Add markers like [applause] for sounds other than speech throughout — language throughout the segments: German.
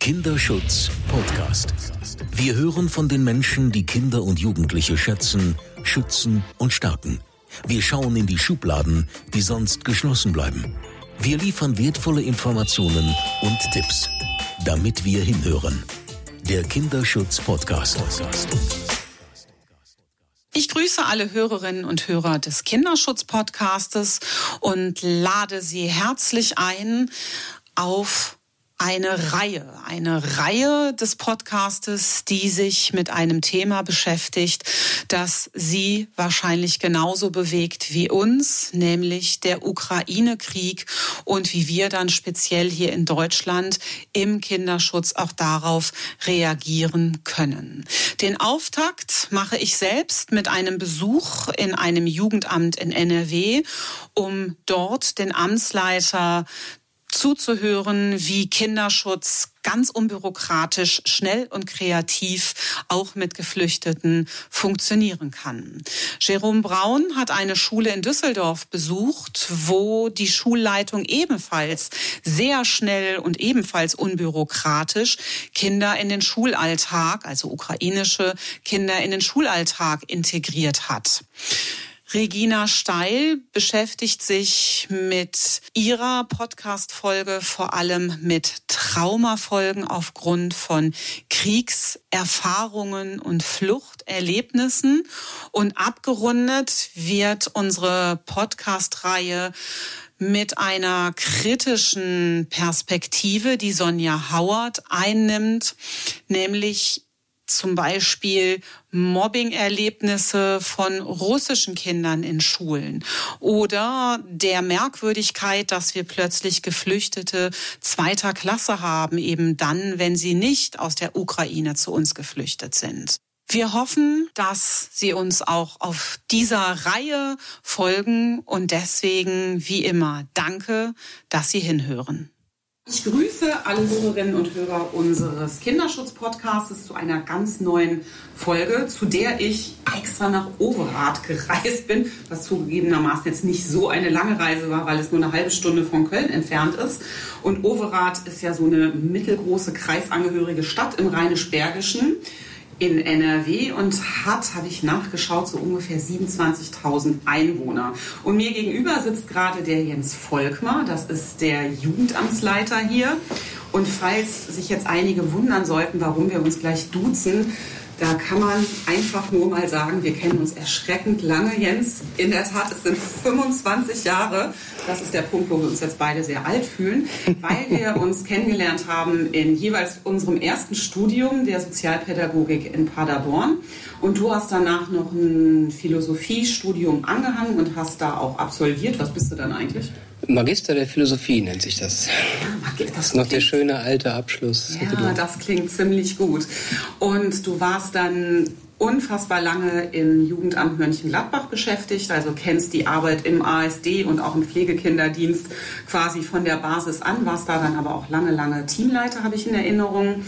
Kinderschutz Podcast. Wir hören von den Menschen, die Kinder und Jugendliche schätzen, schützen und stärken. Wir schauen in die Schubladen, die sonst geschlossen bleiben. Wir liefern wertvolle Informationen und Tipps, damit wir hinhören. Der Kinderschutz Podcast. Ich grüße alle Hörerinnen und Hörer des Kinderschutz Podcastes und lade Sie herzlich ein auf eine Reihe, eine Reihe des Podcastes, die sich mit einem Thema beschäftigt, das Sie wahrscheinlich genauso bewegt wie uns, nämlich der Ukraine-Krieg und wie wir dann speziell hier in Deutschland im Kinderschutz auch darauf reagieren können. Den Auftakt mache ich selbst mit einem Besuch in einem Jugendamt in NRW, um dort den Amtsleiter zuzuhören, wie Kinderschutz ganz unbürokratisch, schnell und kreativ auch mit Geflüchteten funktionieren kann. Jerome Braun hat eine Schule in Düsseldorf besucht, wo die Schulleitung ebenfalls sehr schnell und ebenfalls unbürokratisch Kinder in den Schulalltag, also ukrainische Kinder in den Schulalltag integriert hat. Regina Steil beschäftigt sich mit ihrer Podcast-Folge vor allem mit Traumafolgen aufgrund von Kriegserfahrungen und Fluchterlebnissen. Und abgerundet wird unsere Podcast-Reihe mit einer kritischen Perspektive, die Sonja Howard einnimmt, nämlich zum Beispiel Mobbing-Erlebnisse von russischen Kindern in Schulen oder der Merkwürdigkeit, dass wir plötzlich Geflüchtete zweiter Klasse haben, eben dann, wenn sie nicht aus der Ukraine zu uns geflüchtet sind. Wir hoffen, dass Sie uns auch auf dieser Reihe folgen und deswegen, wie immer, danke, dass Sie hinhören. Ich grüße alle Hörerinnen und Hörer unseres Kinderschutz-Podcasts zu einer ganz neuen Folge, zu der ich extra nach Overath gereist bin, was zugegebenermaßen jetzt nicht so eine lange Reise war, weil es nur eine halbe Stunde von Köln entfernt ist. Und Overath ist ja so eine mittelgroße kreisangehörige Stadt im Rheinisch-Bergischen in NRW und hat, habe ich nachgeschaut, so ungefähr 27.000 Einwohner. Und mir gegenüber sitzt gerade der Jens Volkmar, das ist der Jugendamtsleiter hier. Und falls sich jetzt einige wundern sollten, warum wir uns gleich duzen, da kann man einfach nur mal sagen, wir kennen uns erschreckend lange, Jens. In der Tat, es sind 25 Jahre. Das ist der Punkt, wo wir uns jetzt beide sehr alt fühlen, weil wir [laughs] uns kennengelernt haben in jeweils unserem ersten Studium der Sozialpädagogik in Paderborn. Und du hast danach noch ein Philosophiestudium angehangen und hast da auch absolviert. Was bist du dann eigentlich? Magister der Philosophie nennt sich das. Ja, das ist noch der schöne alte Abschluss. Ja, das klingt ziemlich gut. Und du warst dann unfassbar lange im Jugendamt Mönchengladbach beschäftigt, also kennst die Arbeit im ASD und auch im Pflegekinderdienst quasi von der Basis an, warst da dann aber auch lange, lange Teamleiter, habe ich in Erinnerung.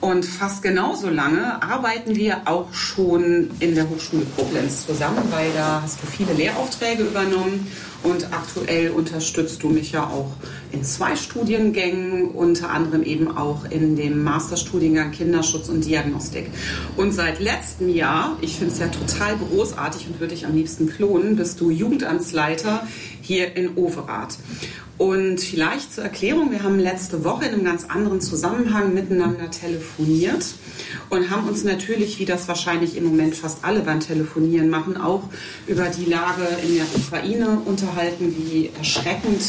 Und fast genauso lange arbeiten wir auch schon in der Hochschule Koblenz zusammen, weil da hast du viele Lehraufträge übernommen und aktuell unterstützt du mich ja auch in zwei Studiengängen, unter anderem eben auch in dem Masterstudiengang Kinderschutz und Diagnostik. Und seit letztem Jahr, ich finde es ja total großartig und würde dich am liebsten klonen, bist du Jugendamtsleiter hier in Overath. Und vielleicht zur Erklärung, wir haben letzte Woche in einem ganz anderen Zusammenhang miteinander telefoniert und haben uns natürlich, wie das wahrscheinlich im Moment fast alle beim Telefonieren machen, auch über die Lage in der Ukraine unterhalten, wie erschreckend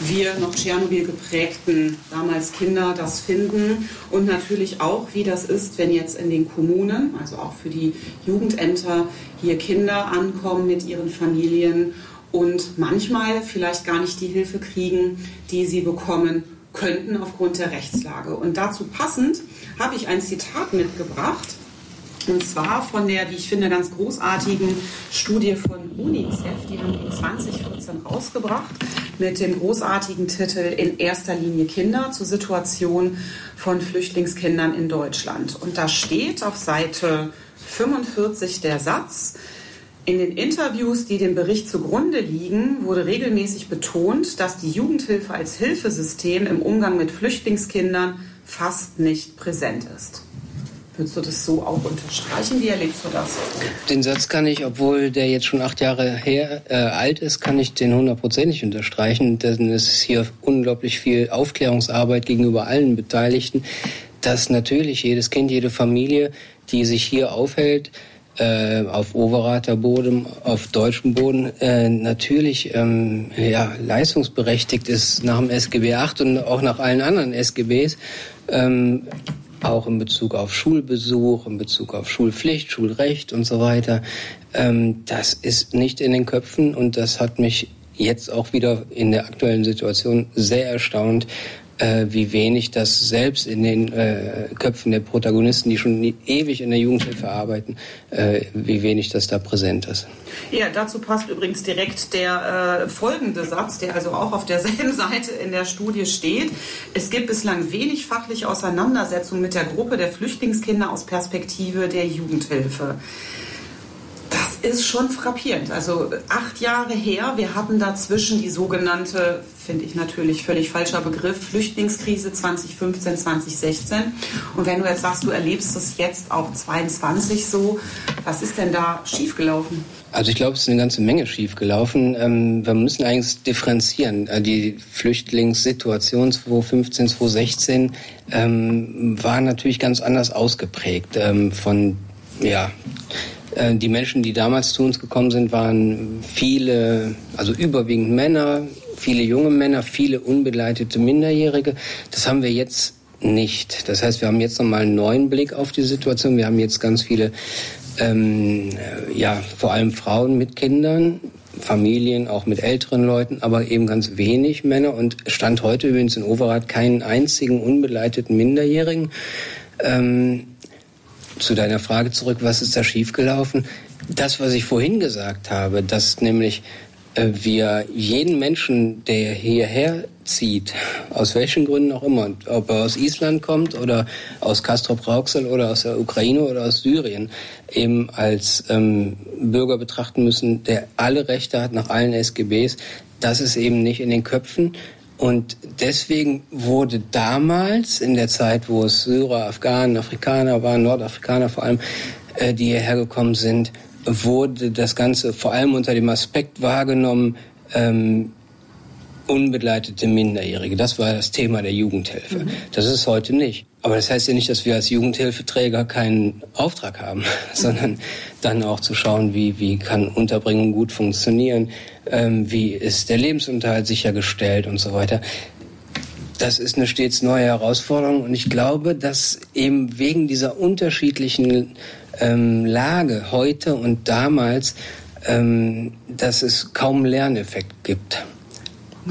wir noch Tschernobyl geprägten damals Kinder das finden und natürlich auch, wie das ist, wenn jetzt in den Kommunen, also auch für die Jugendämter, hier Kinder ankommen mit ihren Familien und manchmal vielleicht gar nicht die Hilfe kriegen, die sie bekommen könnten aufgrund der Rechtslage. Und dazu passend habe ich ein Zitat mitgebracht. Und zwar von der, wie ich finde, ganz großartigen Studie von UNICEF. Die haben die 2014 rausgebracht mit dem großartigen Titel In erster Linie Kinder zur Situation von Flüchtlingskindern in Deutschland. Und da steht auf Seite 45 der Satz, in den Interviews, die dem Bericht zugrunde liegen, wurde regelmäßig betont, dass die Jugendhilfe als Hilfesystem im Umgang mit Flüchtlingskindern fast nicht präsent ist. Würdest du das so auch unterstreichen? Wie erlebst du das? Den Satz kann ich, obwohl der jetzt schon acht Jahre her äh, alt ist, kann ich den hundertprozentig unterstreichen. Denn es ist hier unglaublich viel Aufklärungsarbeit gegenüber allen Beteiligten, dass natürlich jedes Kind, jede Familie, die sich hier aufhält, äh, auf Overater Boden, auf deutschem Boden äh, natürlich ähm, ja, leistungsberechtigt ist nach dem SGB 8 und auch nach allen anderen SGBs. Ähm, auch in Bezug auf Schulbesuch, in Bezug auf Schulpflicht, Schulrecht und so weiter. Ähm, das ist nicht in den Köpfen und das hat mich jetzt auch wieder in der aktuellen Situation sehr erstaunt, äh, wie wenig das selbst in den äh, Köpfen der Protagonisten, die schon ewig in der Jugendhilfe arbeiten, äh, wie wenig das da präsent ist. Ja, dazu passt übrigens direkt der äh, folgende Satz, der also auch auf derselben [laughs] Seite in der Studie steht. Es gibt bislang wenig fachliche Auseinandersetzung mit der Gruppe der Flüchtlingskinder aus Perspektive der Jugendhilfe ist schon frappierend. Also acht Jahre her, wir hatten dazwischen die sogenannte, finde ich natürlich völlig falscher Begriff, Flüchtlingskrise 2015, 2016. Und wenn du jetzt sagst, du erlebst es jetzt auch 22 so, was ist denn da schiefgelaufen? Also ich glaube, es ist eine ganze Menge schiefgelaufen. Ähm, wir müssen eigentlich differenzieren. Äh, die Flüchtlingssituation 2015, 2016 ähm, war natürlich ganz anders ausgeprägt ähm, von ja, die Menschen, die damals zu uns gekommen sind, waren viele, also überwiegend Männer, viele junge Männer, viele unbegleitete Minderjährige. Das haben wir jetzt nicht. Das heißt, wir haben jetzt nochmal einen neuen Blick auf die Situation. Wir haben jetzt ganz viele, ähm, ja, vor allem Frauen mit Kindern, Familien, auch mit älteren Leuten, aber eben ganz wenig Männer und stand heute übrigens in Overath keinen einzigen unbegleiteten Minderjährigen. Ähm, zu deiner Frage zurück, was ist da schiefgelaufen? Das, was ich vorhin gesagt habe, dass nämlich äh, wir jeden Menschen, der hierher zieht, [laughs] aus welchen Gründen auch immer, ob er aus Island kommt oder aus Castrop-Rauxel oder aus der Ukraine oder aus Syrien, eben als ähm, Bürger betrachten müssen, der alle Rechte hat nach allen SGBs. Das ist eben nicht in den Köpfen und deswegen wurde damals, in der Zeit, wo es Syrer, Afghanen, Afrikaner waren, Nordafrikaner vor allem, äh, die hierher gekommen sind, wurde das Ganze vor allem unter dem Aspekt wahrgenommen, ähm, unbegleitete Minderjährige. Das war das Thema der Jugendhilfe. Mhm. Das ist heute nicht. Aber das heißt ja nicht, dass wir als Jugendhilfeträger keinen Auftrag haben, [laughs] mhm. sondern dann auch zu schauen, wie, wie kann Unterbringung gut funktionieren, ähm, wie ist der Lebensunterhalt sichergestellt und so weiter. Das ist eine stets neue Herausforderung und ich glaube, dass eben wegen dieser unterschiedlichen ähm, Lage heute und damals, ähm, dass es kaum Lerneffekt gibt.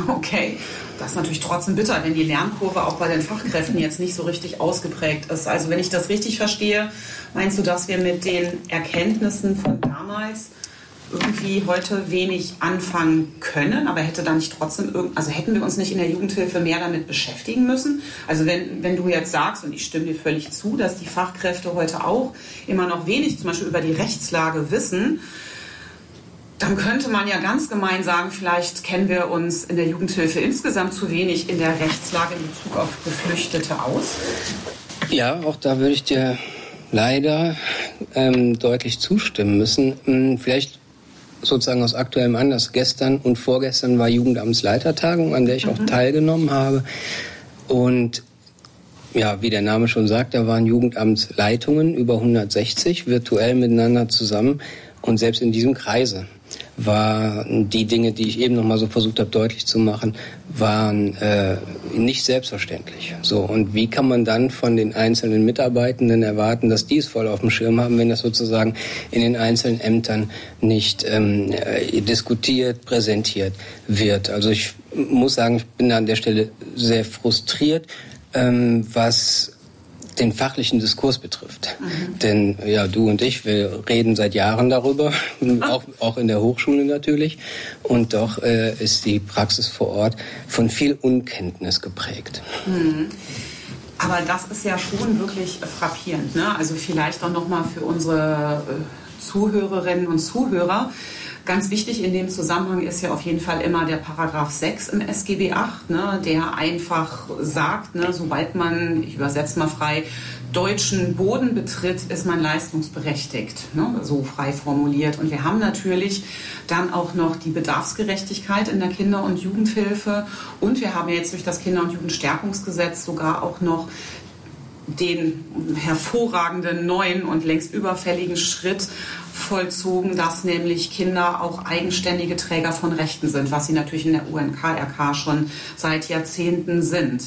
Okay. Das ist natürlich trotzdem bitter, wenn die Lernkurve auch bei den Fachkräften jetzt nicht so richtig ausgeprägt ist. Also wenn ich das richtig verstehe, meinst du, dass wir mit den Erkenntnissen von damals irgendwie heute wenig anfangen können, aber hätte dann nicht trotzdem irgend, also hätten wir uns nicht in der Jugendhilfe mehr damit beschäftigen müssen? Also wenn, wenn du jetzt sagst, und ich stimme dir völlig zu, dass die Fachkräfte heute auch immer noch wenig zum Beispiel über die Rechtslage wissen, dann könnte man ja ganz gemein sagen, vielleicht kennen wir uns in der Jugendhilfe insgesamt zu wenig in der Rechtslage in Bezug auf Geflüchtete aus. Ja, auch da würde ich dir leider ähm, deutlich zustimmen müssen. Hm, vielleicht sozusagen aus aktuellem Anlass. Gestern und vorgestern war Jugendamtsleitertagung, an der ich mhm. auch teilgenommen habe. Und ja, wie der Name schon sagt, da waren Jugendamtsleitungen über 160 virtuell miteinander zusammen und selbst in diesem Kreise waren die Dinge, die ich eben noch mal so versucht habe deutlich zu machen, waren äh, nicht selbstverständlich. So und wie kann man dann von den einzelnen Mitarbeitenden erwarten, dass die es voll auf dem Schirm haben, wenn das sozusagen in den einzelnen Ämtern nicht ähm, äh, diskutiert, präsentiert wird? Also ich muss sagen, ich bin da an der Stelle sehr frustriert, ähm, was den fachlichen Diskurs betrifft. Mhm. Denn ja, du und ich, wir reden seit Jahren darüber, [laughs] auch, auch in der Hochschule natürlich. Und doch äh, ist die Praxis vor Ort von viel Unkenntnis geprägt. Mhm. Aber das ist ja schon wirklich frappierend. Ne? Also vielleicht auch nochmal für unsere äh, Zuhörerinnen und Zuhörer. Ganz wichtig in dem Zusammenhang ist ja auf jeden Fall immer der Paragraph 6 im SGB 8, ne, der einfach sagt, ne, sobald man, ich übersetze mal frei, deutschen Boden betritt, ist man leistungsberechtigt, ne, so frei formuliert. Und wir haben natürlich dann auch noch die Bedarfsgerechtigkeit in der Kinder- und Jugendhilfe und wir haben jetzt durch das Kinder- und Jugendstärkungsgesetz sogar auch noch den hervorragenden neuen und längst überfälligen Schritt vollzogen, dass nämlich Kinder auch eigenständige Träger von Rechten sind, was sie natürlich in der UNKRK schon seit Jahrzehnten sind.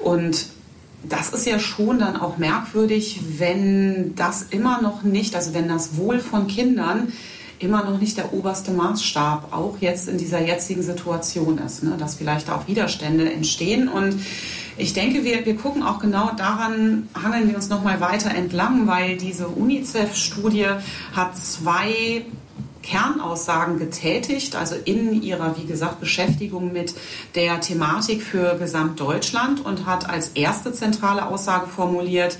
Und das ist ja schon dann auch merkwürdig, wenn das immer noch nicht, also wenn das Wohl von Kindern immer noch nicht der oberste Maßstab, auch jetzt in dieser jetzigen Situation ist, ne? dass vielleicht auch Widerstände entstehen und ich denke, wir, wir gucken auch genau daran, hangeln wir uns nochmal weiter entlang, weil diese UNICEF-Studie hat zwei Kernaussagen getätigt, also in ihrer, wie gesagt, Beschäftigung mit der Thematik für Gesamtdeutschland und hat als erste zentrale Aussage formuliert,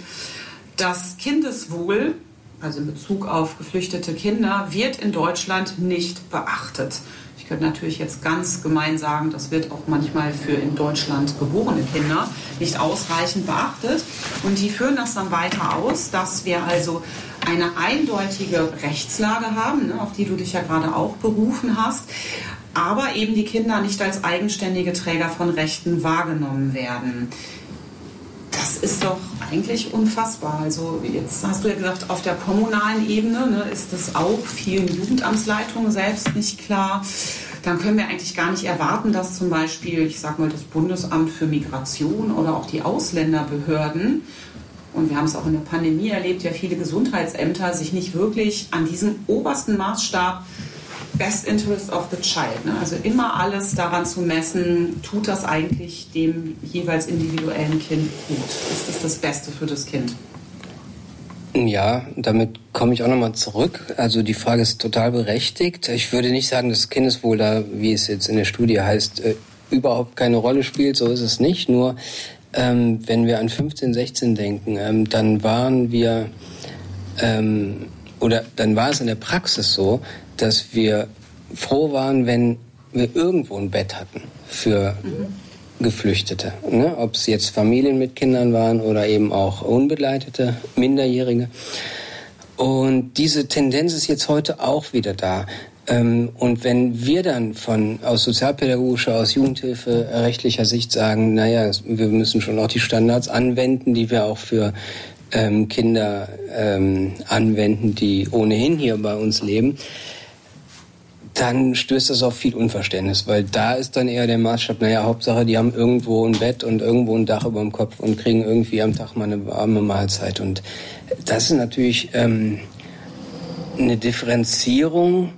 das Kindeswohl, also in Bezug auf geflüchtete Kinder, wird in Deutschland nicht beachtet. Ich könnte natürlich jetzt ganz gemein sagen, das wird auch manchmal für in Deutschland geborene Kinder nicht ausreichend beachtet. Und die führen das dann weiter aus, dass wir also eine eindeutige Rechtslage haben, ne, auf die du dich ja gerade auch berufen hast, aber eben die Kinder nicht als eigenständige Träger von Rechten wahrgenommen werden. Das ist doch eigentlich unfassbar. Also jetzt hast du ja gesagt, auf der kommunalen Ebene ne, ist das auch vielen Jugendamtsleitungen selbst nicht klar. Dann können wir eigentlich gar nicht erwarten, dass zum Beispiel, ich sage mal, das Bundesamt für Migration oder auch die Ausländerbehörden und wir haben es auch in der Pandemie erlebt, ja viele Gesundheitsämter sich nicht wirklich an diesem obersten Maßstab Best Interest of the Child. Ne? Also immer alles daran zu messen, tut das eigentlich dem jeweils individuellen Kind gut? Ist das das Beste für das Kind? Ja, damit komme ich auch nochmal zurück. Also die Frage ist total berechtigt. Ich würde nicht sagen, dass Kindeswohl da, wie es jetzt in der Studie heißt, äh, überhaupt keine Rolle spielt. So ist es nicht. Nur ähm, wenn wir an 15, 16 denken, ähm, dann waren wir ähm, oder dann war es in der Praxis so, dass wir froh waren, wenn wir irgendwo ein Bett hatten für Geflüchtete. Ne? Ob es jetzt Familien mit Kindern waren oder eben auch unbegleitete Minderjährige. Und diese Tendenz ist jetzt heute auch wieder da. Ähm, und wenn wir dann von aus sozialpädagogischer, aus Jugendhilfe rechtlicher Sicht sagen, naja, wir müssen schon auch die Standards anwenden, die wir auch für ähm, Kinder ähm, anwenden, die ohnehin hier bei uns leben, dann stößt das auf viel Unverständnis, weil da ist dann eher der Maßstab, naja, Hauptsache, die haben irgendwo ein Bett und irgendwo ein Dach über dem Kopf und kriegen irgendwie am Tag mal eine warme Mahlzeit. Und das ist natürlich ähm, eine Differenzierung,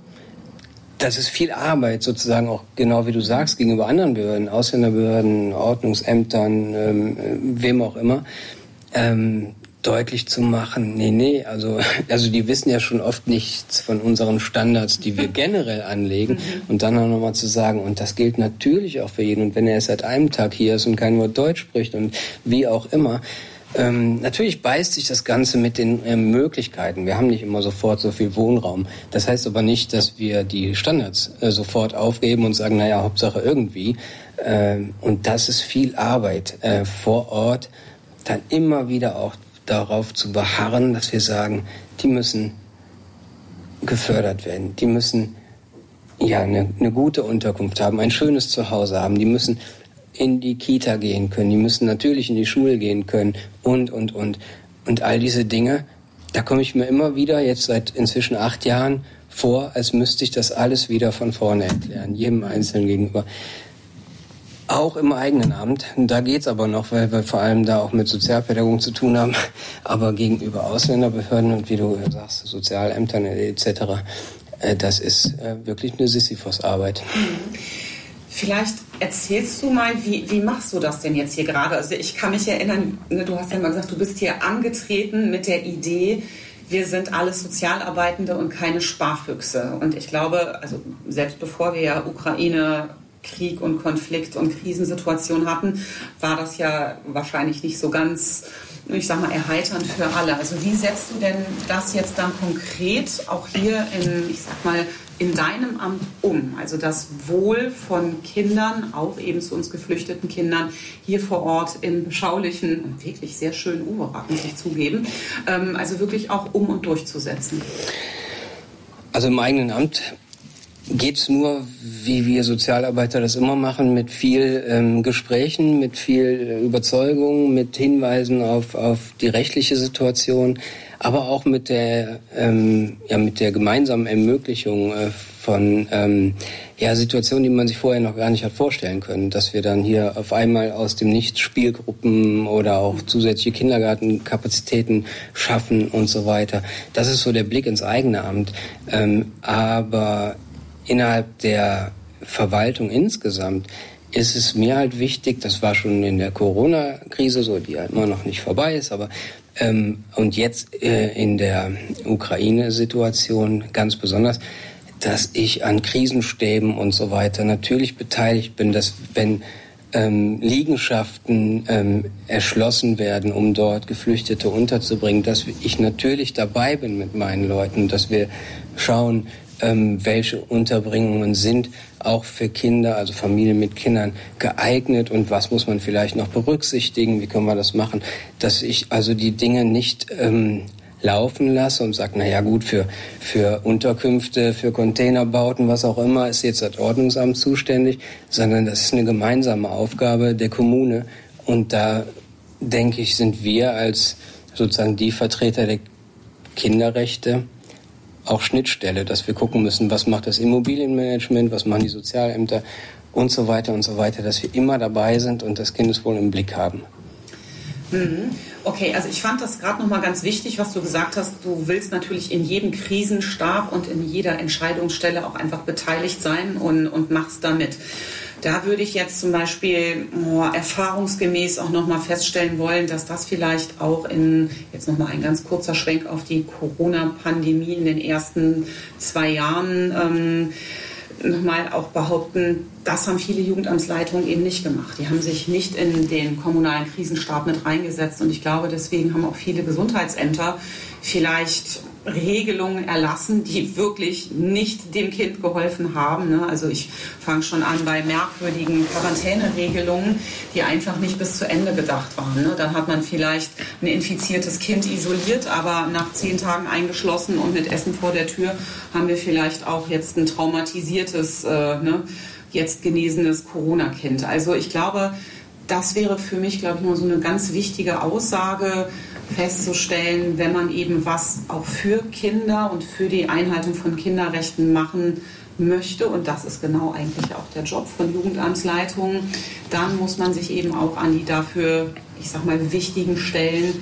das ist viel Arbeit sozusagen auch genau wie du sagst gegenüber anderen Behörden, Ausländerbehörden, Ordnungsämtern, ähm, wem auch immer. Ähm, deutlich zu machen, nee, nee, also, [laughs] also die wissen ja schon oft nichts von unseren Standards, die wir [laughs] generell anlegen. Mhm. Und dann auch nochmal zu sagen, und das gilt natürlich auch für jeden. Und wenn er seit einem Tag hier ist und kein Wort Deutsch spricht und wie auch immer, ähm, natürlich beißt sich das Ganze mit den äh, Möglichkeiten. Wir haben nicht immer sofort so viel Wohnraum. Das heißt aber nicht, dass wir die Standards äh, sofort aufgeben und sagen, naja, Hauptsache irgendwie. Ähm, und das ist viel Arbeit äh, vor Ort, dann immer wieder auch darauf zu beharren, dass wir sagen, die müssen gefördert werden, die müssen ja eine, eine gute Unterkunft haben, ein schönes Zuhause haben, die müssen in die Kita gehen können, die müssen natürlich in die Schule gehen können und, und, und. Und all diese Dinge, da komme ich mir immer wieder, jetzt seit inzwischen acht Jahren, vor, als müsste ich das alles wieder von vorne erklären, jedem Einzelnen gegenüber. Auch im eigenen Amt. Da geht's aber noch, weil wir vor allem da auch mit Sozialpädagogen zu tun haben. Aber gegenüber Ausländerbehörden und wie du sagst, Sozialämtern etc., äh, das ist äh, wirklich eine Sisyphos-Arbeit. Vielleicht erzählst du mal, wie, wie machst du das denn jetzt hier gerade? Also ich kann mich erinnern, ne, du hast ja mal gesagt, du bist hier angetreten mit der Idee, wir sind alles Sozialarbeitende und keine Sparfüchse. Und ich glaube, also selbst bevor wir ja Ukraine Krieg und Konflikt und Krisensituation hatten, war das ja wahrscheinlich nicht so ganz, ich sag mal, erheiternd für alle. Also wie setzt du denn das jetzt dann konkret auch hier in, ich sag mal, in deinem Amt um? Also das Wohl von Kindern, auch eben zu uns geflüchteten Kindern, hier vor Ort im beschaulichen und wirklich sehr schönen Uberrat, muss ich zugeben, ähm, also wirklich auch um und durchzusetzen. Also im eigenen Amt geht es nur, wie wir Sozialarbeiter das immer machen, mit viel ähm, Gesprächen, mit viel Überzeugung, mit Hinweisen auf, auf die rechtliche Situation, aber auch mit der, ähm, ja, mit der gemeinsamen Ermöglichung äh, von ähm, ja, Situationen, die man sich vorher noch gar nicht hat vorstellen können, dass wir dann hier auf einmal aus dem Nichts Spielgruppen oder auch zusätzliche Kindergartenkapazitäten schaffen und so weiter. Das ist so der Blick ins eigene Amt. Ähm, aber innerhalb der Verwaltung insgesamt ist es mir halt wichtig, das war schon in der Corona-Krise so, die ja immer noch nicht vorbei ist, aber ähm, und jetzt äh, in der Ukraine-Situation ganz besonders, dass ich an Krisenstäben und so weiter natürlich beteiligt bin, dass wenn ähm, Liegenschaften ähm, erschlossen werden, um dort Geflüchtete unterzubringen, dass ich natürlich dabei bin mit meinen Leuten, dass wir schauen, ähm, welche Unterbringungen sind auch für Kinder, also Familien mit Kindern geeignet und was muss man vielleicht noch berücksichtigen, wie können wir das machen, dass ich also die Dinge nicht ähm, laufen lasse und sage, naja gut, für, für Unterkünfte, für Containerbauten, was auch immer, ist jetzt das Ordnungsamt zuständig, sondern das ist eine gemeinsame Aufgabe der Kommune. Und da, denke ich, sind wir als sozusagen die Vertreter der Kinderrechte auch Schnittstelle, dass wir gucken müssen, was macht das Immobilienmanagement, was machen die Sozialämter und so weiter und so weiter, dass wir immer dabei sind und das Kindeswohl im Blick haben. Mhm. Okay, also ich fand das gerade nochmal ganz wichtig, was du gesagt hast. Du willst natürlich in jedem Krisenstab und in jeder Entscheidungsstelle auch einfach beteiligt sein und, und machst damit. Da würde ich jetzt zum Beispiel oh, erfahrungsgemäß auch nochmal feststellen wollen, dass das vielleicht auch in, jetzt nochmal ein ganz kurzer Schwenk auf die Corona-Pandemie in den ersten zwei Jahren, ähm, nochmal auch behaupten, das haben viele Jugendamtsleitungen eben nicht gemacht. Die haben sich nicht in den kommunalen Krisenstab mit reingesetzt und ich glaube, deswegen haben auch viele Gesundheitsämter vielleicht Regelungen erlassen, die wirklich nicht dem Kind geholfen haben. Ne? Also ich fange schon an bei merkwürdigen Quarantäneregelungen, die einfach nicht bis zu Ende gedacht waren. Ne? Dann hat man vielleicht ein infiziertes Kind isoliert, aber nach zehn Tagen eingeschlossen und mit Essen vor der Tür haben wir vielleicht auch jetzt ein traumatisiertes, äh, ne, jetzt genesenes Corona-Kind. Also ich glaube, das wäre für mich, glaube ich, nur so eine ganz wichtige Aussage, festzustellen, wenn man eben was auch für Kinder und für die Einhaltung von Kinderrechten machen möchte, und das ist genau eigentlich auch der Job von Jugendamtsleitungen, dann muss man sich eben auch an die dafür, ich sag mal, wichtigen Stellen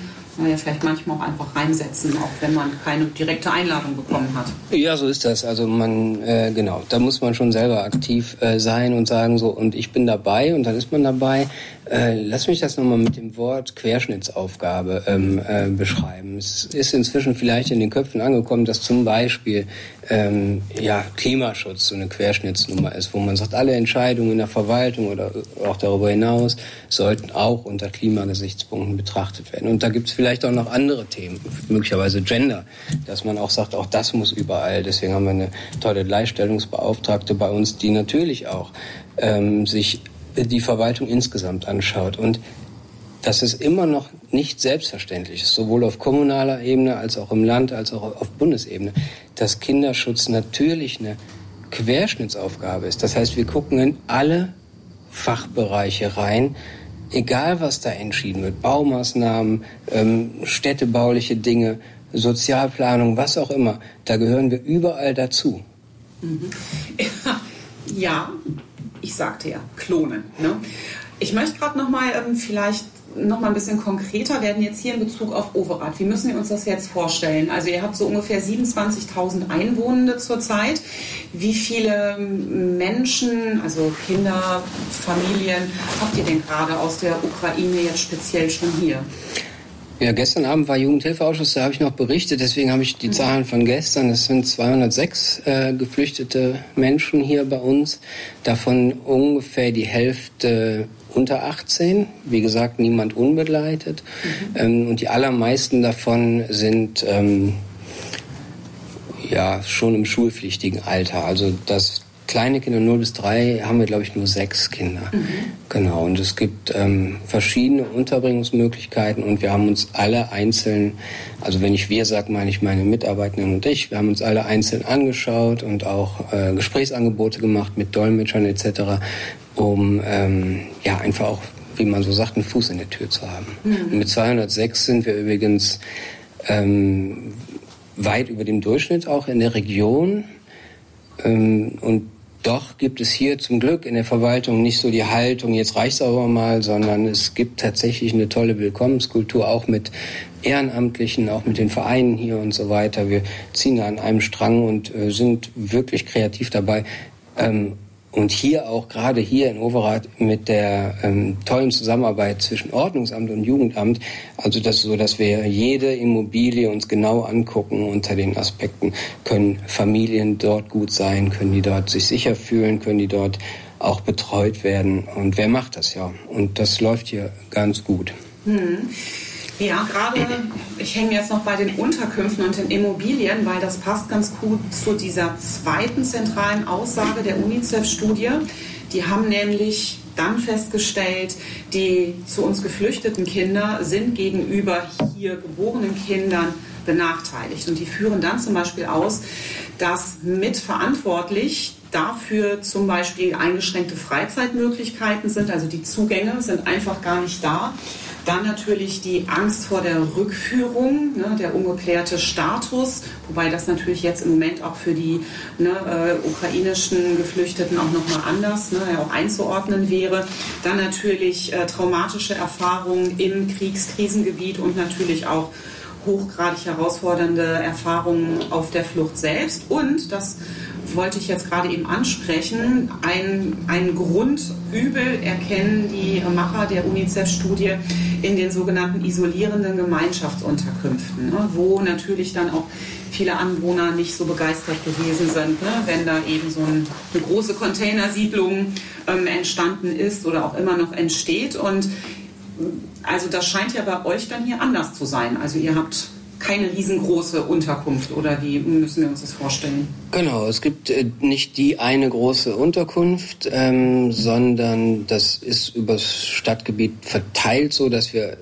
ja, vielleicht manchmal auch einfach reinsetzen, auch wenn man keine direkte Einladung bekommen hat. Ja, so ist das. Also man, äh, genau, da muss man schon selber aktiv äh, sein und sagen so, und ich bin dabei und dann ist man dabei. Äh, lass mich das nochmal mit dem Wort Querschnittsaufgabe ähm, äh, beschreiben. Es ist inzwischen vielleicht in den Köpfen angekommen, dass zum Beispiel ähm, ja, Klimaschutz so eine Querschnittsnummer ist, wo man sagt, alle Entscheidungen in der Verwaltung oder auch darüber hinaus sollten auch unter Klimagesichtspunkten betrachtet werden. Und da gibt es vielleicht auch noch andere Themen, möglicherweise Gender, dass man auch sagt, auch das muss überall. Deswegen haben wir eine tolle Gleichstellungsbeauftragte bei uns, die natürlich auch ähm, sich die Verwaltung insgesamt anschaut. Und dass es immer noch nicht selbstverständlich ist, sowohl auf kommunaler Ebene als auch im Land, als auch auf Bundesebene, dass Kinderschutz natürlich eine Querschnittsaufgabe ist. Das heißt, wir gucken in alle Fachbereiche rein, egal was da entschieden wird, Baumaßnahmen, ähm, städtebauliche Dinge, Sozialplanung, was auch immer, da gehören wir überall dazu. Mhm. [laughs] Ja, ich sagte ja, klonen. Ne? Ich möchte gerade noch mal ähm, vielleicht noch mal ein bisschen konkreter werden jetzt hier in Bezug auf Overath. Wie müssen wir uns das jetzt vorstellen? Also ihr habt so ungefähr 27.000 Einwohnende zurzeit. Wie viele Menschen, also Kinder, Familien, habt ihr denn gerade aus der Ukraine jetzt speziell schon hier? Ja, gestern Abend war Jugendhilfeausschuss, da habe ich noch berichtet, deswegen habe ich die mhm. Zahlen von gestern. Es sind 206 äh, geflüchtete Menschen hier bei uns, davon ungefähr die Hälfte unter 18, wie gesagt, niemand unbegleitet. Mhm. Ähm, und die allermeisten davon sind ähm, ja, schon im schulpflichtigen Alter. Also das kleine Kinder 0 bis 3 haben wir, glaube ich, nur sechs Kinder. Mhm. Genau. Und es gibt ähm, verschiedene Unterbringungsmöglichkeiten und wir haben uns alle einzeln, also wenn ich wir sage, meine ich meine Mitarbeitenden und ich, wir haben uns alle einzeln angeschaut und auch äh, Gesprächsangebote gemacht mit Dolmetschern etc., um ähm, ja einfach auch, wie man so sagt, einen Fuß in der Tür zu haben. Mhm. Und mit 206 sind wir übrigens ähm, weit über dem Durchschnitt auch in der Region. Ähm, und doch gibt es hier zum Glück in der Verwaltung nicht so die Haltung, jetzt reicht's aber mal, sondern es gibt tatsächlich eine tolle Willkommenskultur, auch mit Ehrenamtlichen, auch mit den Vereinen hier und so weiter. Wir ziehen da an einem Strang und äh, sind wirklich kreativ dabei. Ähm, und hier auch gerade hier in Overath mit der ähm, tollen Zusammenarbeit zwischen Ordnungsamt und Jugendamt, also das so, dass wir jede Immobilie uns genau angucken unter den Aspekten, können Familien dort gut sein, können die dort sich sicher fühlen, können die dort auch betreut werden. Und wer macht das ja? Und das läuft hier ganz gut. Hm. Ja, gerade, ich hänge jetzt noch bei den Unterkünften und den Immobilien, weil das passt ganz gut zu dieser zweiten zentralen Aussage der UNICEF-Studie. Die haben nämlich dann festgestellt, die zu uns geflüchteten Kinder sind gegenüber hier geborenen Kindern benachteiligt. Und die führen dann zum Beispiel aus, dass mitverantwortlich dafür zum Beispiel eingeschränkte Freizeitmöglichkeiten sind, also die Zugänge sind einfach gar nicht da. Dann natürlich die Angst vor der Rückführung, ne, der ungeklärte Status, wobei das natürlich jetzt im Moment auch für die ne, äh, ukrainischen Geflüchteten auch nochmal anders ne, auch einzuordnen wäre. Dann natürlich äh, traumatische Erfahrungen im Kriegskrisengebiet und natürlich auch hochgradig herausfordernde Erfahrungen auf der Flucht selbst. Und das wollte ich jetzt gerade eben ansprechen. Ein, ein Grundübel erkennen die Macher der UNICEF-Studie in den sogenannten isolierenden Gemeinschaftsunterkünften, ne, wo natürlich dann auch viele Anwohner nicht so begeistert gewesen sind, ne, wenn da eben so ein, eine große Containersiedlung ähm, entstanden ist oder auch immer noch entsteht. Und also das scheint ja bei euch dann hier anders zu sein. Also ihr habt keine riesengroße Unterkunft oder wie müssen wir uns das vorstellen? Genau, es gibt äh, nicht die eine große Unterkunft, ähm, sondern das ist übers Stadtgebiet verteilt so, dass wir äh,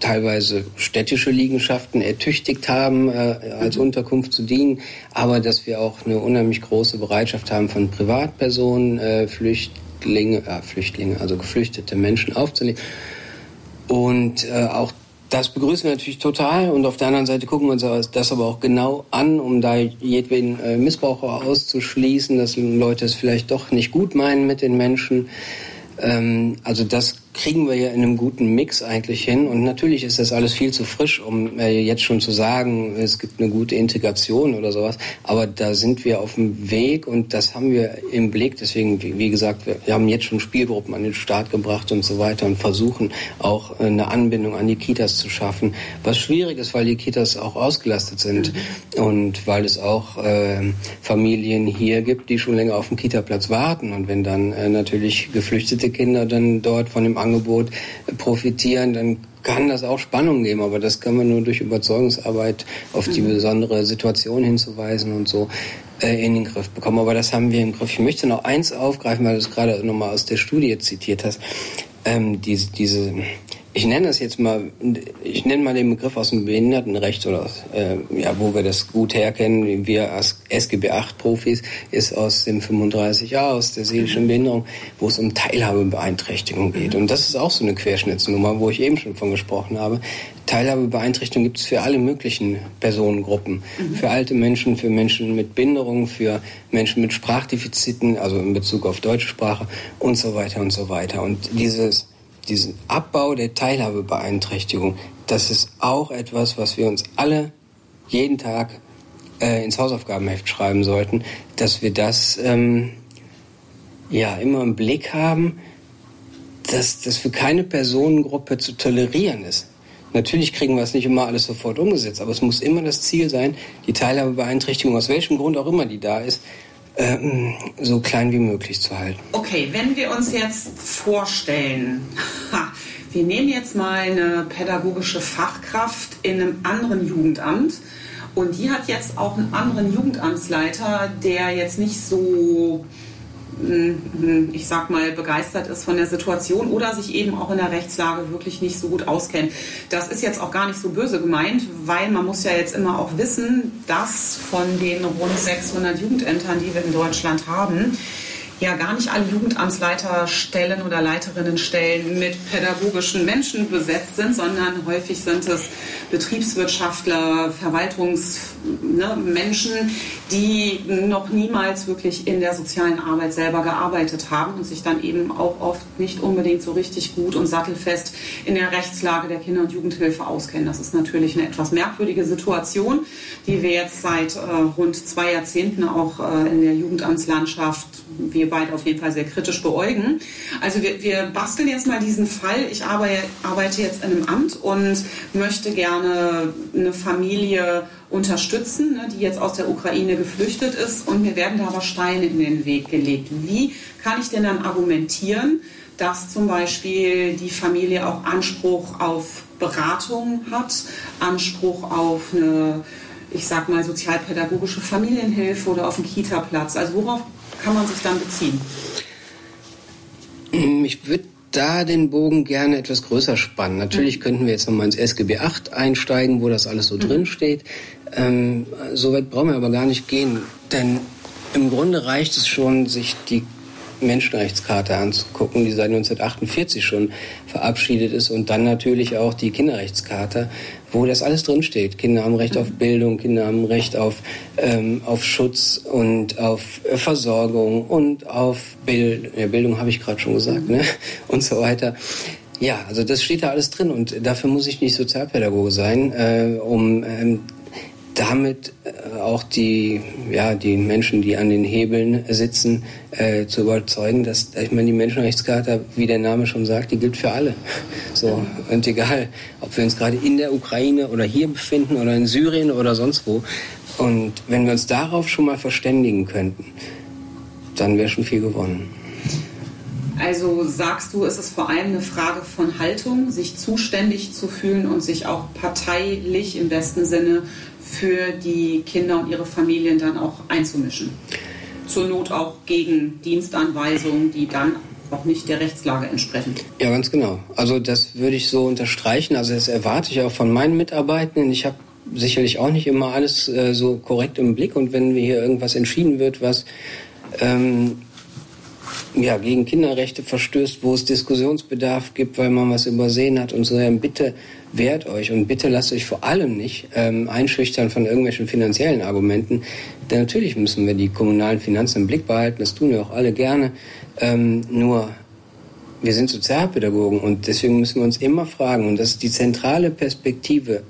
teilweise städtische Liegenschaften ertüchtigt haben, äh, als mhm. Unterkunft zu dienen, aber dass wir auch eine unheimlich große Bereitschaft haben von Privatpersonen, äh, Flüchtlinge, äh, Flüchtlinge, also geflüchtete Menschen aufzunehmen und äh, auch das begrüßen wir natürlich total und auf der anderen Seite gucken wir uns das aber auch genau an, um da jedweden äh, Missbraucher auszuschließen, dass Leute es vielleicht doch nicht gut meinen mit den Menschen. Ähm, also das kriegen wir ja in einem guten Mix eigentlich hin. Und natürlich ist das alles viel zu frisch, um äh, jetzt schon zu sagen, es gibt eine gute Integration oder sowas. Aber da sind wir auf dem Weg und das haben wir im Blick. Deswegen, wie, gesagt, wir, wir haben jetzt schon Spielgruppen an den Start gebracht und so weiter und versuchen auch äh, eine Anbindung an die Kitas zu schaffen. Was schwierig ist, weil die Kitas auch ausgelastet sind mhm. und weil es auch äh, Familien hier gibt, die schon länger auf dem Kitaplatz warten. Und wenn dann äh, natürlich geflüchtete Kinder dann dort von dem Angebot profitieren, dann kann das auch Spannung geben, aber das kann man nur durch Überzeugungsarbeit auf die mhm. besondere Situation hinzuweisen und so äh, in den Griff bekommen. Aber das haben wir im Griff. Ich möchte noch eins aufgreifen, weil du es gerade nochmal aus der Studie zitiert hast. Ähm, diese, diese ich nenne das jetzt mal, ich nenne mal den Begriff aus dem Behindertenrecht oder äh, ja, wo wir das gut herkennen, wir als SGB 8 Profis, ist aus dem 35a, aus der seelischen. Behinderung, wo es um Teilhabebeeinträchtigung geht. Mhm. Und das ist auch so eine Querschnittsnummer, wo ich eben schon von gesprochen habe. Teilhabebeeinträchtigung gibt es für alle möglichen Personengruppen. Mhm. Für alte Menschen, für Menschen mit Behinderung, für Menschen mit Sprachdefiziten, also in Bezug auf deutsche Sprache und so weiter und so weiter. Und dieses diesen Abbau der Teilhabebeeinträchtigung, das ist auch etwas, was wir uns alle jeden Tag äh, ins Hausaufgabenheft schreiben sollten, dass wir das ähm, ja immer im Blick haben, dass das für keine Personengruppe zu tolerieren ist. Natürlich kriegen wir es nicht immer alles sofort umgesetzt, aber es muss immer das Ziel sein, die Teilhabebeeinträchtigung, aus welchem Grund auch immer die da ist, ähm, so klein wie möglich zu halten. Okay, wenn wir uns jetzt vorstellen, [laughs] wir nehmen jetzt mal eine pädagogische Fachkraft in einem anderen Jugendamt Und die hat jetzt auch einen anderen Jugendamtsleiter, der jetzt nicht so ich sag mal, begeistert ist von der Situation oder sich eben auch in der Rechtslage wirklich nicht so gut auskennt. Das ist jetzt auch gar nicht so böse gemeint, weil man muss ja jetzt immer auch wissen, dass von den rund 600 Jugendämtern, die wir in Deutschland haben, ja gar nicht alle Jugendamtsleiterstellen oder Leiterinnenstellen mit pädagogischen Menschen besetzt sind, sondern häufig sind es Betriebswirtschaftler, Verwaltungsmenschen, ne, die noch niemals wirklich in der sozialen Arbeit selber gearbeitet haben und sich dann eben auch oft nicht unbedingt so richtig gut und sattelfest in der Rechtslage der Kinder- und Jugendhilfe auskennen. Das ist natürlich eine etwas merkwürdige Situation, die wir jetzt seit äh, rund zwei Jahrzehnten auch äh, in der Jugendamtslandschaft wir beide auf jeden Fall sehr kritisch beäugen. Also wir, wir basteln jetzt mal diesen Fall. Ich arbeite, jetzt in einem Amt und möchte gerne eine Familie unterstützen, ne, die jetzt aus der Ukraine geflüchtet ist und mir werden da aber Steine in den Weg gelegt. Wie kann ich denn dann argumentieren, dass zum Beispiel die Familie auch Anspruch auf Beratung hat, Anspruch auf eine ich sag mal, sozialpädagogische Familienhilfe oder auf einen Kita-Platz? Also worauf kann man sich dann beziehen? Ich würde da den Bogen gerne etwas größer spannen. Natürlich mhm. könnten wir jetzt nochmal ins SGB 8 einsteigen, wo das alles so mhm. drin steht. Ähm, so weit brauchen wir aber gar nicht gehen, denn im Grunde reicht es schon, sich die Menschenrechtscharta anzugucken, die seit 1948 schon verabschiedet ist und dann natürlich auch die Kinderrechtscharta, wo das alles drinsteht. Kinder haben Recht auf Bildung, Kinder haben Recht auf, ähm, auf Schutz und auf äh, Versorgung und auf Bild ja, Bildung, habe ich gerade schon gesagt, ne? [laughs] und so weiter. Ja, also das steht da alles drin und dafür muss ich nicht Sozialpädagoge sein, äh, um ähm, damit äh, auch die, ja, die Menschen, die an den Hebeln sitzen, äh, zu überzeugen, dass, ich meine, die Menschenrechtscharta, wie der Name schon sagt, die gilt für alle. So, und egal, ob wir uns gerade in der Ukraine oder hier befinden oder in Syrien oder sonst wo. Und wenn wir uns darauf schon mal verständigen könnten, dann wäre schon viel gewonnen. Also sagst du, ist es vor allem eine Frage von Haltung, sich zuständig zu fühlen und sich auch parteilich im besten Sinne für die Kinder und ihre Familien dann auch einzumischen. Zur Not auch gegen Dienstanweisungen, die dann auch nicht der Rechtslage entsprechen. Ja, ganz genau. Also das würde ich so unterstreichen. Also das erwarte ich auch von meinen Mitarbeitenden. Ich habe sicherlich auch nicht immer alles äh, so korrekt im Blick. Und wenn mir hier irgendwas entschieden wird, was ähm, ja, gegen Kinderrechte verstößt, wo es Diskussionsbedarf gibt, weil man was übersehen hat und so. Ja, bitte wehrt euch und bitte lasst euch vor allem nicht ähm, einschüchtern von irgendwelchen finanziellen Argumenten. Denn natürlich müssen wir die kommunalen Finanzen im Blick behalten, das tun wir auch alle gerne. Ähm, nur wir sind Sozialpädagogen und deswegen müssen wir uns immer fragen, und das ist die zentrale Perspektive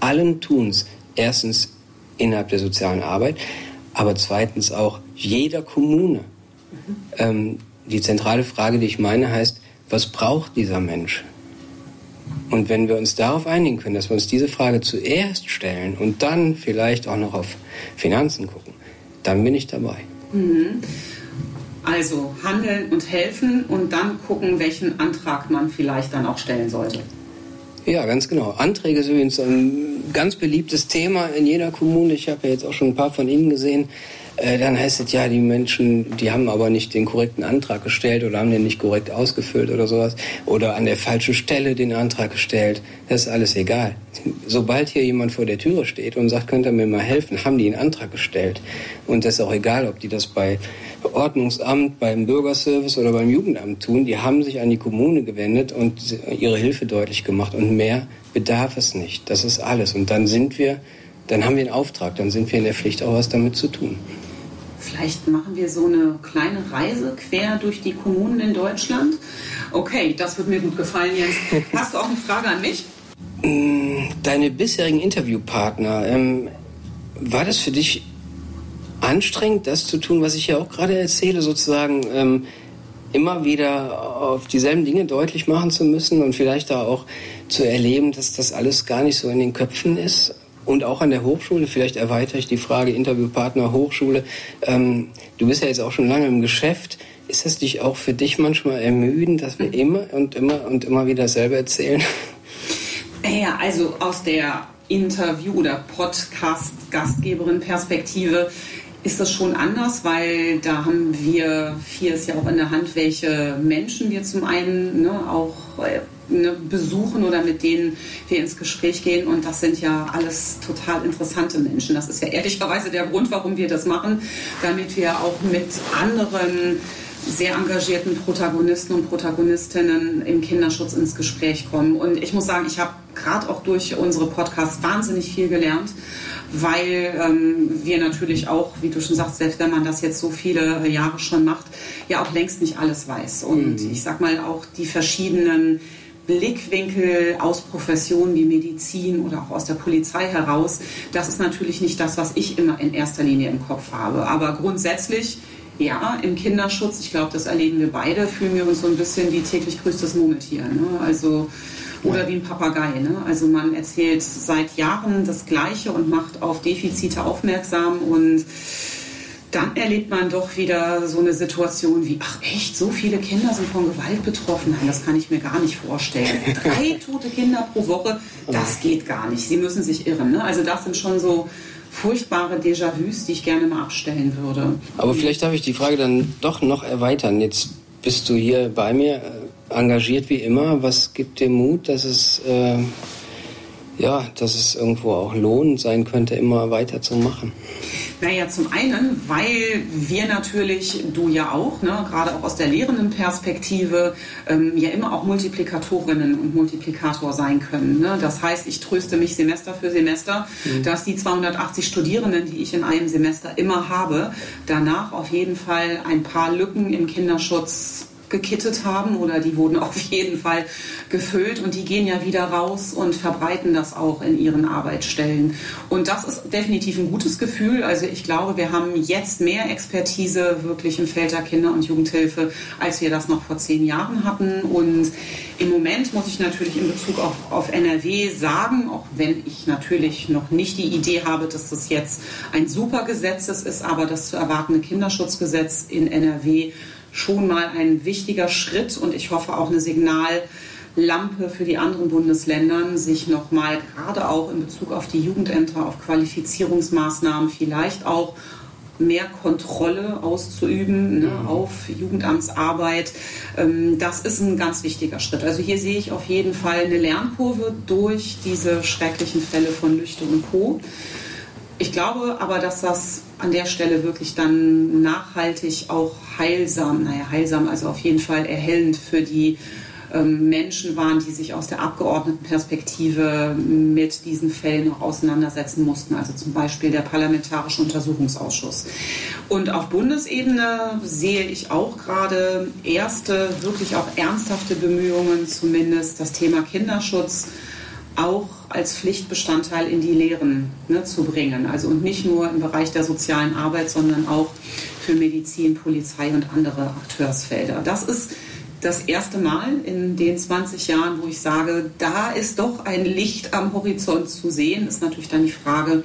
allen Tuns, erstens innerhalb der sozialen Arbeit, aber zweitens auch jeder Kommune ähm, die zentrale Frage, die ich meine, heißt, was braucht dieser Mensch? Und wenn wir uns darauf einigen können, dass wir uns diese Frage zuerst stellen und dann vielleicht auch noch auf Finanzen gucken, dann bin ich dabei. Mhm. Also handeln und helfen und dann gucken, welchen Antrag man vielleicht dann auch stellen sollte. Ja, ganz genau. Anträge sind übrigens ein ganz beliebtes Thema in jeder Kommune. Ich habe ja jetzt auch schon ein paar von Ihnen gesehen. Äh, dann heißt es ja, die Menschen, die haben aber nicht den korrekten Antrag gestellt oder haben den nicht korrekt ausgefüllt oder sowas oder an der falschen Stelle den Antrag gestellt. Das ist alles egal. Sobald hier jemand vor der Türe steht und sagt, könnt ihr mir mal helfen, haben die einen Antrag gestellt. Und das ist auch egal, ob die das bei Ordnungsamt, beim Bürgerservice oder beim Jugendamt tun. Die haben sich an die Kommune gewendet und ihre Hilfe deutlich gemacht. Und mehr bedarf es nicht. Das ist alles. Und dann sind wir dann haben wir einen Auftrag, dann sind wir in der Pflicht, auch was damit zu tun. Vielleicht machen wir so eine kleine Reise quer durch die Kommunen in Deutschland. Okay, das wird mir gut gefallen, Jens. Hast du auch eine Frage an mich? Mm, deine bisherigen Interviewpartner, ähm, war das für dich anstrengend, das zu tun, was ich ja auch gerade erzähle, sozusagen ähm, immer wieder auf dieselben Dinge deutlich machen zu müssen und vielleicht da auch zu erleben, dass das alles gar nicht so in den Köpfen ist? und auch an der Hochschule, vielleicht erweitere ich die Frage Interviewpartner Hochschule. Ähm, du bist ja jetzt auch schon lange im Geschäft. Ist das nicht auch für dich manchmal ermüdend, dass wir immer und immer und immer wieder selber erzählen? Ja, also aus der Interview- oder Podcast-Gastgeberin-Perspektive ist das schon anders, weil da haben wir vier es ja auch in der Hand, welche Menschen wir zum einen ne, auch äh, ne, besuchen oder mit denen wir ins Gespräch gehen. Und das sind ja alles total interessante Menschen. Das ist ja ehrlicherweise der Grund, warum wir das machen, damit wir auch mit anderen sehr engagierten Protagonisten und Protagonistinnen im Kinderschutz ins Gespräch kommen. Und ich muss sagen, ich habe gerade auch durch unsere Podcasts wahnsinnig viel gelernt, weil ähm, wir natürlich auch, wie du schon sagst, selbst wenn man das jetzt so viele Jahre schon macht, ja auch längst nicht alles weiß. Und mhm. ich sag mal auch die verschiedenen Blickwinkel aus Professionen wie Medizin oder auch aus der Polizei heraus, das ist natürlich nicht das, was ich immer in erster Linie im Kopf habe. Aber grundsätzlich ja, im Kinderschutz, ich glaube, das erleben wir beide, fühlen wir uns so ein bisschen wie täglich grüßtes Murmeltier. Ne? Also, oder wie ein Papagei. Ne? Also man erzählt seit Jahren das Gleiche und macht auf Defizite aufmerksam und dann erlebt man doch wieder so eine Situation wie, ach echt, so viele Kinder sind von Gewalt betroffen. Nein, das kann ich mir gar nicht vorstellen. [laughs] Drei tote Kinder pro Woche, das geht gar nicht. Sie müssen sich irren. Ne? Also das sind schon so furchtbare Déjà-vus, die ich gerne mal abstellen würde. Aber vielleicht darf ich die Frage dann doch noch erweitern. Jetzt bist du hier bei mir, äh, engagiert wie immer. Was gibt dir Mut, dass es, äh, ja, dass es irgendwo auch lohnend sein könnte, immer weiterzumachen? Naja, zum einen, weil wir natürlich, du ja auch, ne, gerade auch aus der lehrenden Perspektive, ähm, ja immer auch Multiplikatorinnen und Multiplikator sein können. Ne? Das heißt, ich tröste mich Semester für Semester, mhm. dass die 280 Studierenden, die ich in einem Semester immer habe, danach auf jeden Fall ein paar Lücken im Kinderschutz gekittet haben oder die wurden [laughs] auf jeden Fall gefüllt und die gehen ja wieder raus und verbreiten das auch in ihren Arbeitsstellen. Und das ist definitiv ein gutes Gefühl. Also ich glaube, wir haben jetzt mehr Expertise wirklich im Feld der Kinder- und Jugendhilfe, als wir das noch vor zehn Jahren hatten. Und im Moment muss ich natürlich in Bezug auf, auf NRW sagen, auch wenn ich natürlich noch nicht die Idee habe, dass das jetzt ein super Gesetz ist, aber das zu erwartende Kinderschutzgesetz in NRW schon mal ein wichtiger Schritt und ich hoffe auch eine Signallampe für die anderen Bundesländern, sich nochmal gerade auch in Bezug auf die Jugendämter, auf Qualifizierungsmaßnahmen, vielleicht auch mehr Kontrolle auszuüben ne, mhm. auf Jugendamtsarbeit. Ähm, das ist ein ganz wichtiger Schritt. Also hier sehe ich auf jeden Fall eine Lernkurve durch diese schrecklichen Fälle von Lüchte und Co. Ich glaube aber, dass das an der Stelle wirklich dann nachhaltig auch heilsam, naja, heilsam, also auf jeden Fall erhellend für die ähm, Menschen waren, die sich aus der Abgeordnetenperspektive mit diesen Fällen auch auseinandersetzen mussten, also zum Beispiel der Parlamentarische Untersuchungsausschuss. Und auf Bundesebene sehe ich auch gerade erste, wirklich auch ernsthafte Bemühungen, zumindest das Thema Kinderschutz auch als Pflichtbestandteil in die Lehren ne, zu bringen. Also und nicht nur im Bereich der sozialen Arbeit, sondern auch für Medizin, Polizei und andere Akteursfelder. Das ist das erste Mal in den 20 Jahren, wo ich sage, da ist doch ein Licht am Horizont zu sehen. Ist natürlich dann die Frage,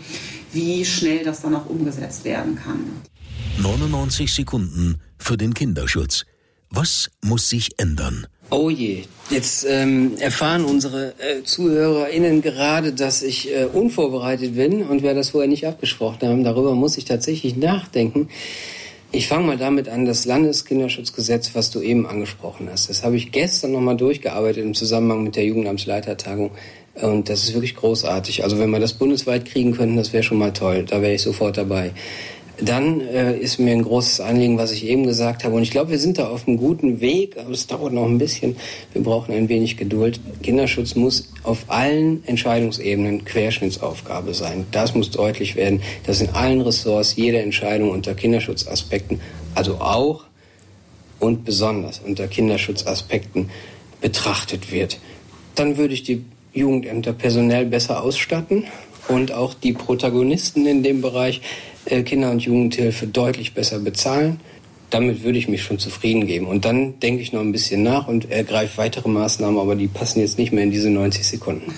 wie schnell das dann auch umgesetzt werden kann. 99 Sekunden für den Kinderschutz. Was muss sich ändern? Oh je, jetzt ähm, erfahren unsere äh, ZuhörerInnen gerade, dass ich äh, unvorbereitet bin und wir das vorher nicht abgesprochen haben. Darüber muss ich tatsächlich nachdenken. Ich fange mal damit an, das Landeskinderschutzgesetz, was du eben angesprochen hast. Das habe ich gestern nochmal durchgearbeitet im Zusammenhang mit der Jugendamtsleitertagung. Und das ist wirklich großartig. Also wenn wir das bundesweit kriegen könnten, das wäre schon mal toll. Da wäre ich sofort dabei. Dann äh, ist mir ein großes Anliegen, was ich eben gesagt habe. Und ich glaube, wir sind da auf einem guten Weg, aber es dauert noch ein bisschen. Wir brauchen ein wenig Geduld. Kinderschutz muss auf allen Entscheidungsebenen Querschnittsaufgabe sein. Das muss deutlich werden, dass in allen Ressorts jede Entscheidung unter Kinderschutzaspekten, also auch und besonders unter Kinderschutzaspekten betrachtet wird. Dann würde ich die Jugendämter personell besser ausstatten und auch die Protagonisten in dem Bereich Kinder- und Jugendhilfe deutlich besser bezahlen. Damit würde ich mich schon zufrieden geben. Und dann denke ich noch ein bisschen nach und ergreife weitere Maßnahmen, aber die passen jetzt nicht mehr in diese 90 Sekunden.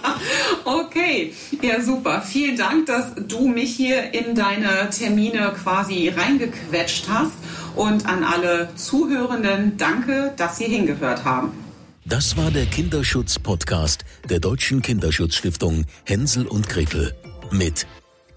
[laughs] okay, ja super. Vielen Dank, dass du mich hier in deine Termine quasi reingequetscht hast. Und an alle Zuhörenden danke, dass Sie hingehört haben. Das war der Kinderschutz-Podcast der Deutschen Kinderschutzstiftung Hänsel und Gretel mit